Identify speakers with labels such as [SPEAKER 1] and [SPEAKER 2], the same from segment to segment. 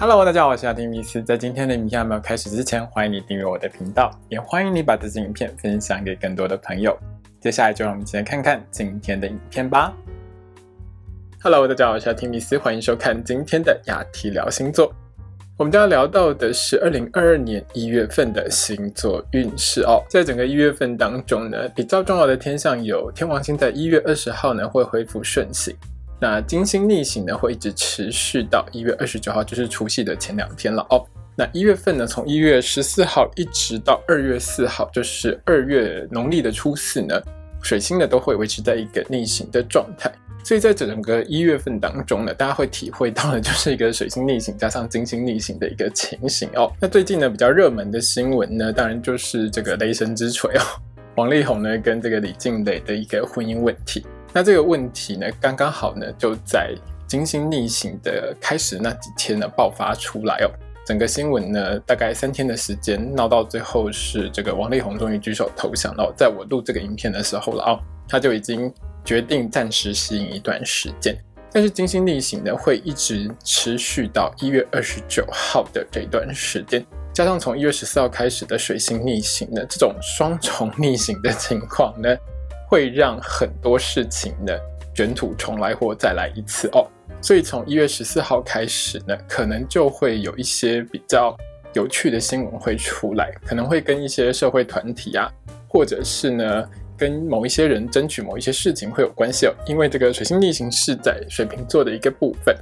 [SPEAKER 1] Hello，大家好，我是阿丁米斯。在今天的影片还没有开始之前，欢迎你订阅我的频道，也欢迎你把这支影片分享给更多的朋友。接下来就让我们一起来看看今天的影片吧。Hello，大家好，我是阿丁米斯，欢迎收看今天的雅提聊星座。我们将要聊到的是二零二二年一月份的星座运势哦。在整个一月份当中呢，比较重要的天象有天王星在一月二十号呢会恢复顺行。那金星逆行呢，会一直持续到一月二十九号，就是除夕的前两天了哦。那一月份呢，从一月十四号一直到二月四号，就是二月农历的初四呢，水星呢都会维持在一个逆行的状态。所以在整个一月份当中呢，大家会体会到的就是一个水星逆行加上金星逆行的一个情形哦。那最近呢，比较热门的新闻呢，当然就是这个雷神之锤哦，王力宏呢跟这个李静蕾的一个婚姻问题。那这个问题呢，刚刚好呢，就在金星逆行的开始那几天呢爆发出来哦。整个新闻呢，大概三天的时间闹到最后是这个王力宏终于举手投降了。在我录这个影片的时候了哦，他就已经决定暂时吸引一段时间。但是金星逆行呢，会一直持续到一月二十九号的这段时间，加上从一月十四号开始的水星逆行呢，这种双重逆行的情况呢。会让很多事情呢卷土重来或再来一次哦，所以从一月十四号开始呢，可能就会有一些比较有趣的新闻会出来，可能会跟一些社会团体啊，或者是呢跟某一些人争取某一些事情会有关系哦。因为这个水星逆行是在水瓶座的一个部分，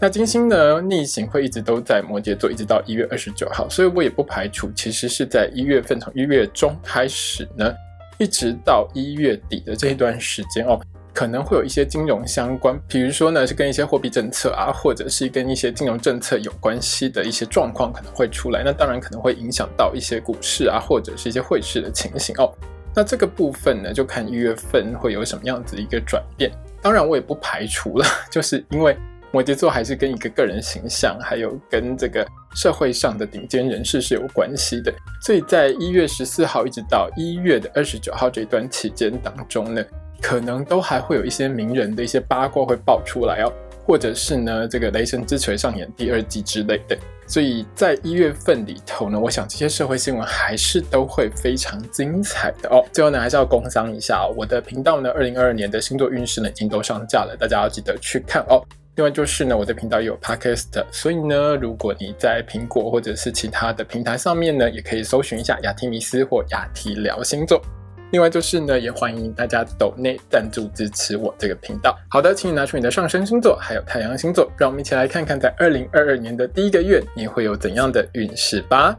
[SPEAKER 1] 那金星呢逆行会一直都在摩羯座，一直到一月二十九号，所以我也不排除其实是在一月份从一月中开始呢。一直到一月底的这一段时间哦，可能会有一些金融相关，比如说呢是跟一些货币政策啊，或者是跟一些金融政策有关系的一些状况可能会出来。那当然可能会影响到一些股市啊，或者是一些汇市的情形哦。那这个部分呢，就看一月份会有什么样子一个转变。当然我也不排除了，就是因为。摩羯座还是跟一个个人形象，还有跟这个社会上的顶尖人士是有关系的。所以在一月十四号一直到一月的二十九号这段期间当中呢，可能都还会有一些名人的一些八卦会爆出来哦，或者是呢这个雷神之锤上演第二季之类的。所以在一月份里头呢，我想这些社会新闻还是都会非常精彩的哦。最后呢，还是要工商一下哦，我的频道呢，二零二二年的星座运势呢已经都上架了，大家要记得去看哦。另外就是呢，我的频道也有 podcast，所以呢，如果你在苹果或者是其他的平台上面呢，也可以搜寻一下雅提米斯或雅提聊星座。另外就是呢，也欢迎大家抖内赞助支持我这个频道。好的，请你拿出你的上升星座还有太阳星座，让我们一起来看看在二零二二年的第一个月你会有怎样的运势吧。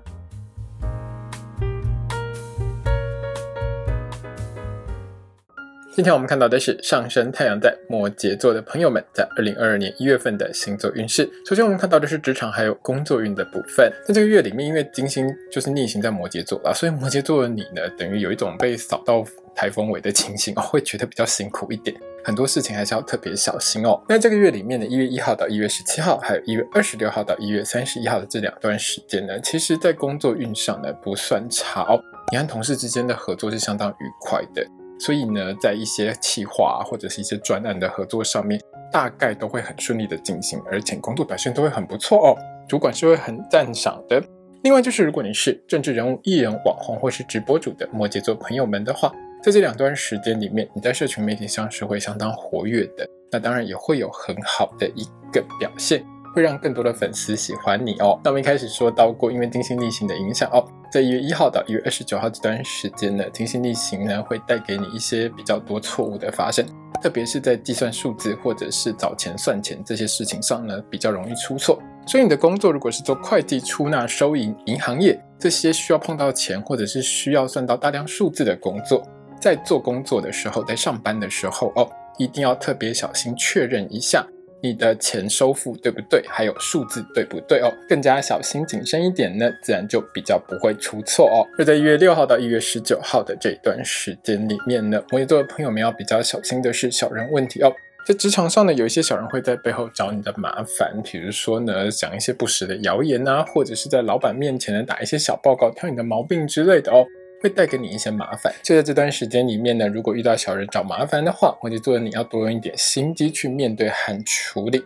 [SPEAKER 1] 今天我们看到的是上升太阳在摩羯座的朋友们在二零二二年一月份的星座运势。首先我们看到的是职场还有工作运的部分。在这个月里面，因为金星就是逆行在摩羯座啊，所以摩羯座的你呢，等于有一种被扫到台风尾的情形哦，会觉得比较辛苦一点，很多事情还是要特别小心哦。那这个月里面的一月一号到一月十七号，还有一月二十六号到一月三十一号的这两段时间呢，其实在工作运上呢不算差哦，你和同事之间的合作是相当愉快的。所以呢，在一些企划或者是一些专案的合作上面，大概都会很顺利的进行，而且工作表现都会很不错哦。主管是会很赞赏的。另外就是，如果你是政治人物、艺人、网红或是直播主的摩羯座朋友们的话，在这两段时间里面，你在社群媒体上是会相当活跃的。那当然也会有很好的一个表现。会让更多的粉丝喜欢你哦。那我们一开始说到过，因为金星逆行的影响哦，在一月一号到一月二十九号这段时间呢，金星逆行呢会带给你一些比较多错误的发生，特别是在计算数字或者是找钱算钱这些事情上呢，比较容易出错。所以你的工作如果是做会计、出纳、收银、银行业这些需要碰到钱或者是需要算到大量数字的工作，在做工作的时候，在上班的时候哦，一定要特别小心确认一下。你的钱收付对不对？还有数字对不对哦？更加小心谨慎一点呢，自然就比较不会出错哦。而在一月六号到一月十九号的这段时间里面呢，摩羯座的朋友们要比较小心的是小人问题哦。在职场上呢，有一些小人会在背后找你的麻烦，比如说呢，讲一些不实的谣言啊，或者是在老板面前呢打一些小报告，挑你的毛病之类的哦。会带给你一些麻烦。就在这段时间里面呢，如果遇到小人找麻烦的话，摩羯座你要多用一点心机去面对和处理。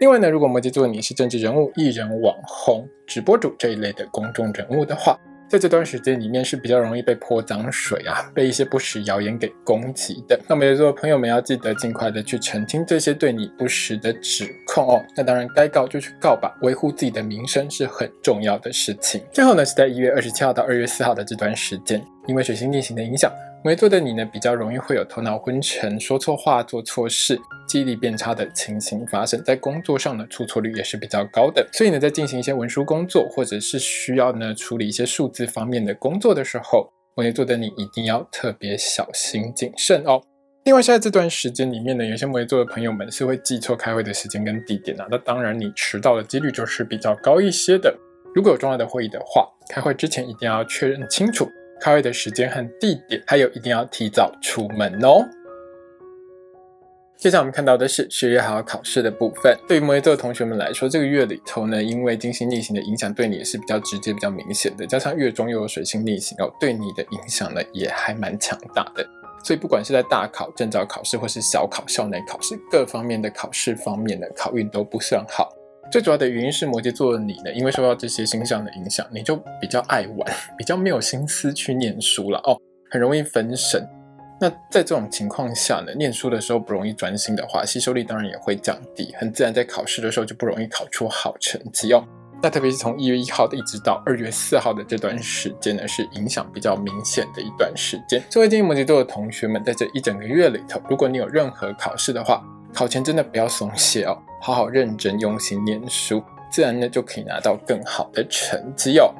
[SPEAKER 1] 另外呢，如果摩羯座你是政治人物、艺人、网红、直播主这一类的公众人物的话，在这段时间里面是比较容易被泼脏水啊，被一些不实谣言给攻击的。那摩羯座的朋友们要记得尽快的去澄清这些对你不实的指控哦。那当然该告就去告吧，维护自己的名声是很重要的事情。最后呢，是在一月二十七号到二月四号的这段时间，因为水星逆行的影响。摩羯座的你呢，比较容易会有头脑昏沉、说错话、做错事、记忆力变差的情形发生，在工作上呢，出错率也是比较高的。所以呢，在进行一些文书工作，或者是需要呢处理一些数字方面的工作的时候，摩羯座的你一定要特别小心谨慎哦。另外，现在这段时间里面呢，有些摩羯座的朋友们是会记错开会的时间跟地点啊，那当然你迟到的几率就是比较高一些的。如果有重要的会议的话，开会之前一定要确认清楚。开会的时间和地点，还有一定要提早出门哦。接下来我们看到的是十月还有考试的部分。对于摩羯座的同学们来说，这个月里头呢，因为金星逆行的影响，对你也是比较直接、比较明显的。加上月中又有水星逆行哦，对你的影响呢也还蛮强大的。所以不管是在大考、证照考试，或是小考、校内考试，各方面的考试方面的考运都不算好。最主要的原因是摩羯座的你呢，因为受到这些星象的影响，你就比较爱玩，比较没有心思去念书了哦，很容易分神。那在这种情况下呢，念书的时候不容易专心的话，吸收力当然也会降低，很自然在考试的时候就不容易考出好成绩哦。那特别是从一月一号的一直到二月四号的这段时间呢，是影响比较明显的一段时间。作为建议摩羯座的同学们，在这一整个月里头，如果你有任何考试的话，考前真的不要松懈哦，好好认真用心念书，自然呢就可以拿到更好的成绩哦。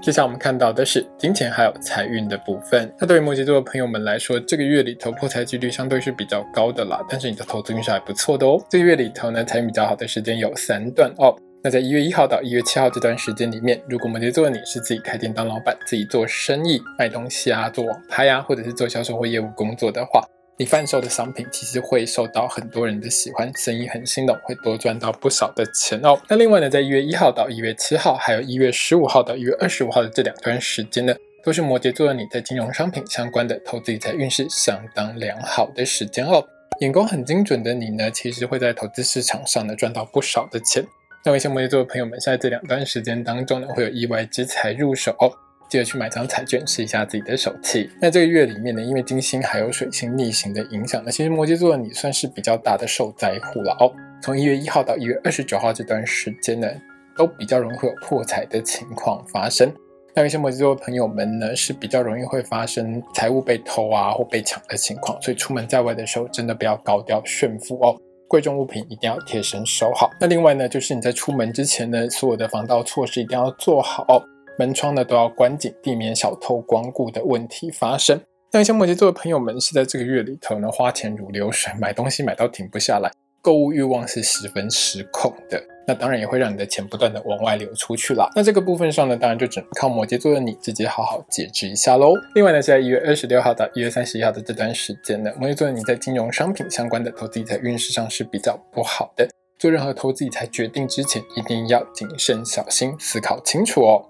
[SPEAKER 1] 接下来我们看到的是金钱还有财运的部分。那对于摩羯座的朋友们来说，这个月里头破财几率相对是比较高的啦，但是你的投资运势还不错的哦。这个月里头呢，财运比较好的时间有三段哦。那在一月一号到一月七号这段时间里面，如果摩羯座的你是自己开店当老板，自己做生意卖东西啊，做网拍啊，或者是做销售或业务工作的话。你贩售的商品其实会受到很多人的喜欢，生意很兴隆，会多赚到不少的钱哦。那另外呢，在一月一号到一月七号，还有一月十五号到一月二十五号的这两段时间呢，都是摩羯座的你在金融商品相关的投资理财运势相当良好的时间哦。眼光很精准的你呢，其实会在投资市场上呢赚到不少的钱。那一些摩羯座的朋友们，在这两段时间当中呢，会有意外之财入手哦。记得去买张彩券试一下自己的手气。那这个月里面呢，因为金星还有水星逆行的影响，那其实摩羯座你算是比较大的受灾户了哦。从一月一号到一月二十九号这段时间呢，都比较容易会有破财的情况发生。那有些摩羯座的朋友们呢，是比较容易会发生财物被偷啊或被抢的情况，所以出门在外的时候，真的不要高调炫富哦，贵重物品一定要贴身收好。那另外呢，就是你在出门之前呢，所有的防盗措施一定要做好。门窗呢都要关紧，避免小偷光顾的问题发生。那像摩羯座的朋友们是在这个月里头呢，花钱如流水，买东西买到停不下来，购物欲望是十分失控的。那当然也会让你的钱不断的往外流出去啦。那这个部分上呢，当然就只能靠摩羯座的你自己好好节制一下喽。另外呢，在一月二十六号到一月三十一号的这段时间呢，摩羯座的你在金融商品相关的投资理财运势上是比较不好的。做任何投资理财决定之前，一定要谨慎小心，思考清楚哦。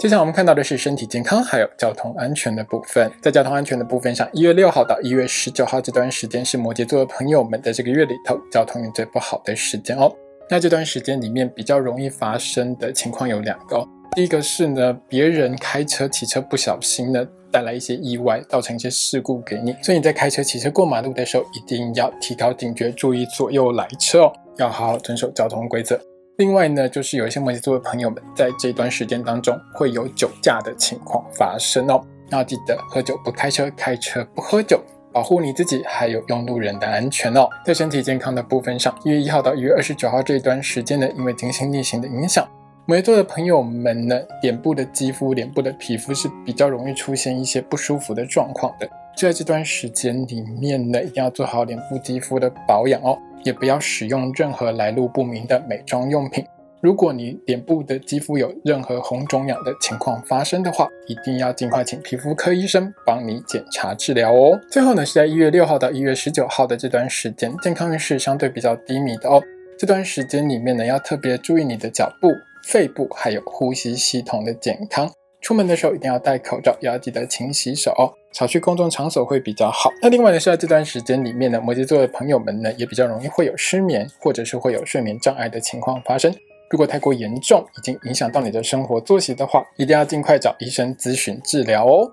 [SPEAKER 1] 接下来我们看到的是身体健康还有交通安全的部分。在交通安全的部分上，一月六号到一月十九号这段时间是摩羯座的朋友们在这个月里头交通运最不好的时间哦。那这段时间里面比较容易发生的情况有两个，第一个是呢，别人开车骑车不小心呢带来一些意外，造成一些事故给你，所以你在开车骑车过马路的时候一定要提高警觉，注意左右来车哦，要好好遵守交通规则。另外呢，就是有一些摩羯座的朋友们，在这段时间当中会有酒驾的情况发生哦。要记得喝酒不开车，开车不喝酒，保护你自己还有用路人的安全哦。在身体健康的部分上，一月一号到一月二十九号这一段时间呢，因为金星逆行的影响，摩羯座的朋友们呢，脸部的肌肤、脸部的皮肤是比较容易出现一些不舒服的状况的。在这段时间里面呢，一定要做好脸部肌肤的保养哦。也不要使用任何来路不明的美妆用品。如果你脸部的肌肤有任何红肿痒的情况发生的话，一定要尽快请皮肤科医生帮你检查治疗哦。最后呢，是在一月六号到一月十九号的这段时间，健康运势相对比较低迷的哦。这段时间里面呢，要特别注意你的脚部、肺部还有呼吸系统的健康。出门的时候一定要戴口罩，也要记得勤洗手哦。少去公众场所会比较好。那另外呢，是在这段时间里面呢，摩羯座的朋友们呢，也比较容易会有失眠，或者是会有睡眠障碍的情况发生。如果太过严重，已经影响到你的生活作息的话，一定要尽快找医生咨询治疗哦。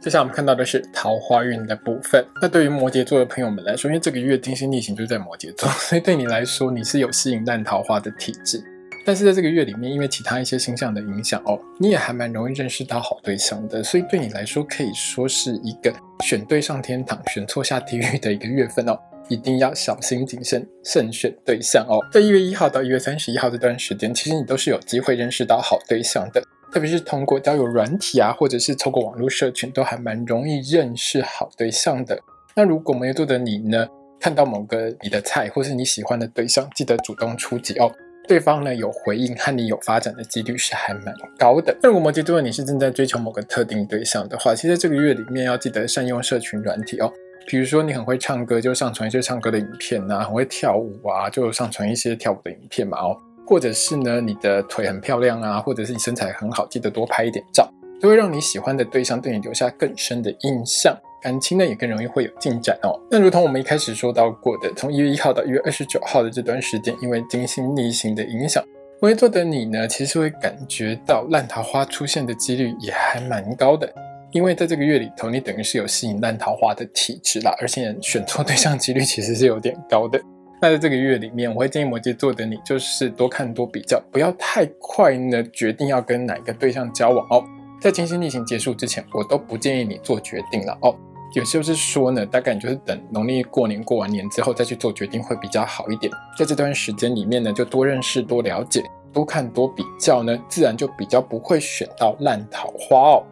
[SPEAKER 1] 接下来我们看到的是桃花运的部分。那对于摩羯座的朋友们来说，因为这个月金星逆行就在摩羯座，所以对你来说，你是有吸引烂桃花的体质。但是在这个月里面，因为其他一些星象的影响哦，你也还蛮容易认识到好对象的，所以对你来说可以说是一个选对上天堂、选错下地狱的一个月份哦，一定要小心谨慎，慎选对象哦。在一月一号到一月三十一号这段时间，其实你都是有机会认识到好对象的，特别是通过交友软体啊，或者是透过网络社群，都还蛮容易认识好对象的。那如果摩羯座的你呢，看到某个你的菜或是你喜欢的对象，记得主动出击哦。对方呢有回应和你有发展的几率是还蛮高的。那如果摩羯座你是正在追求某个特定对象的话，其实这个月里面要记得善用社群软体哦。比如说你很会唱歌，就上传一些唱歌的影片呐；很会跳舞啊，就上传一些跳舞的影片嘛哦。或者是呢你的腿很漂亮啊，或者是你身材很好，记得多拍一点照，都会让你喜欢的对象对你留下更深的印象。感情呢也更容易会有进展哦。那如同我们一开始说到过的，从一月一号到一月二十九号的这段时间，因为金星逆行的影响，摩羯座的你呢，其实会感觉到烂桃花出现的几率也还蛮高的。因为在这个月里头，你等于是有吸引烂桃花的体质啦，而且选错对象几率其实是有点高的。那在这个月里面，我会建议摩羯座的你，就是多看多比较，不要太快呢决定要跟哪个对象交往哦。在金星逆行结束之前，我都不建议你做决定了哦。也就是说呢，大概你就是等农历过年过完年之后再去做决定会比较好一点。在这段时间里面呢，就多认识、多了解、多看、多比较呢，自然就比较不会选到烂桃花哦。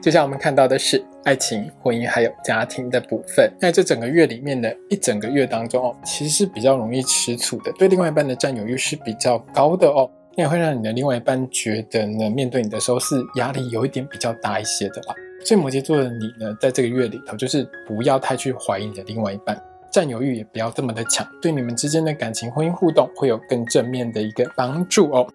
[SPEAKER 1] 接下来我们看到的是爱情、婚姻还有家庭的部分。在这整个月里面呢，一整个月当中哦，其实是比较容易吃醋的，对另外一半的占有欲是比较高的哦，那也会让你的另外一半觉得呢，面对你的时候是压力有一点比较大一些的啦。所以摩羯座的你呢，在这个月里头，就是不要太去怀疑你的另外一半，占有欲也不要这么的强，对你们之间的感情、婚姻互动会有更正面的一个帮助哦。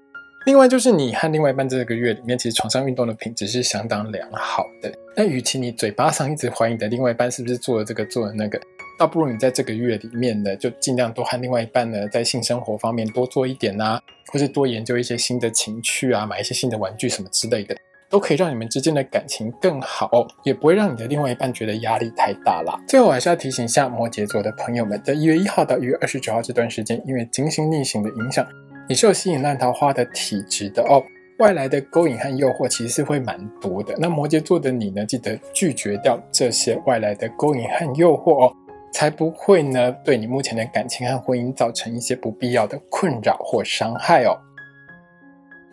[SPEAKER 1] 另外就是你和另外一半这个月里面，其实床上运动的品质是相当良好的。那与其你嘴巴上一直怀疑你的另外一半是不是做了这个做了那个，倒不如你在这个月里面呢，就尽量多和另外一半呢，在性生活方面多做一点呐，或是多研究一些新的情趣啊，买一些新的玩具什么之类的。都可以让你们之间的感情更好，也不会让你的另外一半觉得压力太大了。最后，我还是要提醒一下摩羯座的朋友们，在一月一号到一月二十九号这段时间，因为金星逆行的影响，你是有吸引烂桃花的体质的哦。外来的勾引和诱惑其实是会蛮多的。那摩羯座的你呢，记得拒绝掉这些外来的勾引和诱惑哦，才不会呢对你目前的感情和婚姻造成一些不必要的困扰或伤害哦。